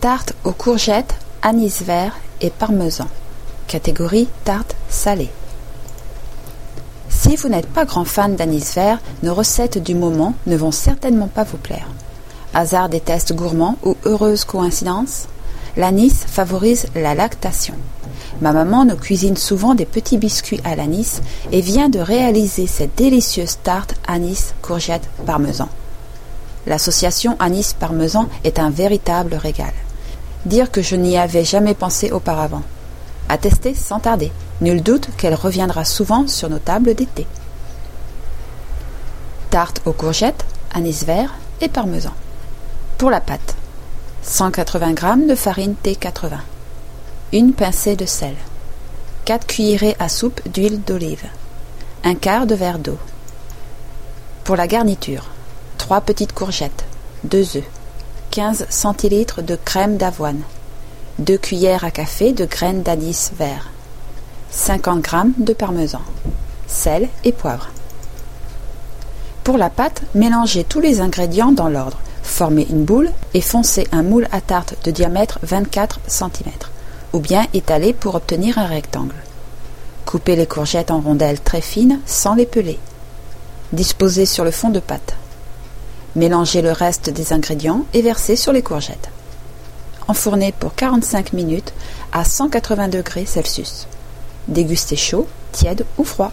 Tarte aux courgettes, anis vert et parmesan. Catégorie tarte salée. Si vous n'êtes pas grand fan d'anis vert, nos recettes du moment ne vont certainement pas vous plaire. Hasard des tests gourmands ou heureuse coïncidence L'anis favorise la lactation. Ma maman nous cuisine souvent des petits biscuits à l'anis et vient de réaliser cette délicieuse tarte anis courgette parmesan. L'association anis parmesan est un véritable régal. Dire que je n'y avais jamais pensé auparavant. À sans tarder. Nul doute qu'elle reviendra souvent sur nos tables d'été. Tarte aux courgettes, anis vert et parmesan. Pour la pâte, 180 g de farine T80, une pincée de sel, 4 cuillerées à soupe d'huile d'olive, un quart de verre d'eau. Pour la garniture, 3 petites courgettes, 2 œufs, 15 centilitres de crème d'avoine, 2 cuillères à café de graines d'anis vert, 50 g de parmesan, sel et poivre. Pour la pâte, mélangez tous les ingrédients dans l'ordre. Formez une boule et foncez un moule à tarte de diamètre 24 cm, ou bien étalez pour obtenir un rectangle. Coupez les courgettes en rondelles très fines sans les peler. Disposez sur le fond de pâte. Mélangez le reste des ingrédients et versez sur les courgettes. Enfournez pour 45 minutes à 180 degrés Celsius. Dégustez chaud, tiède ou froid.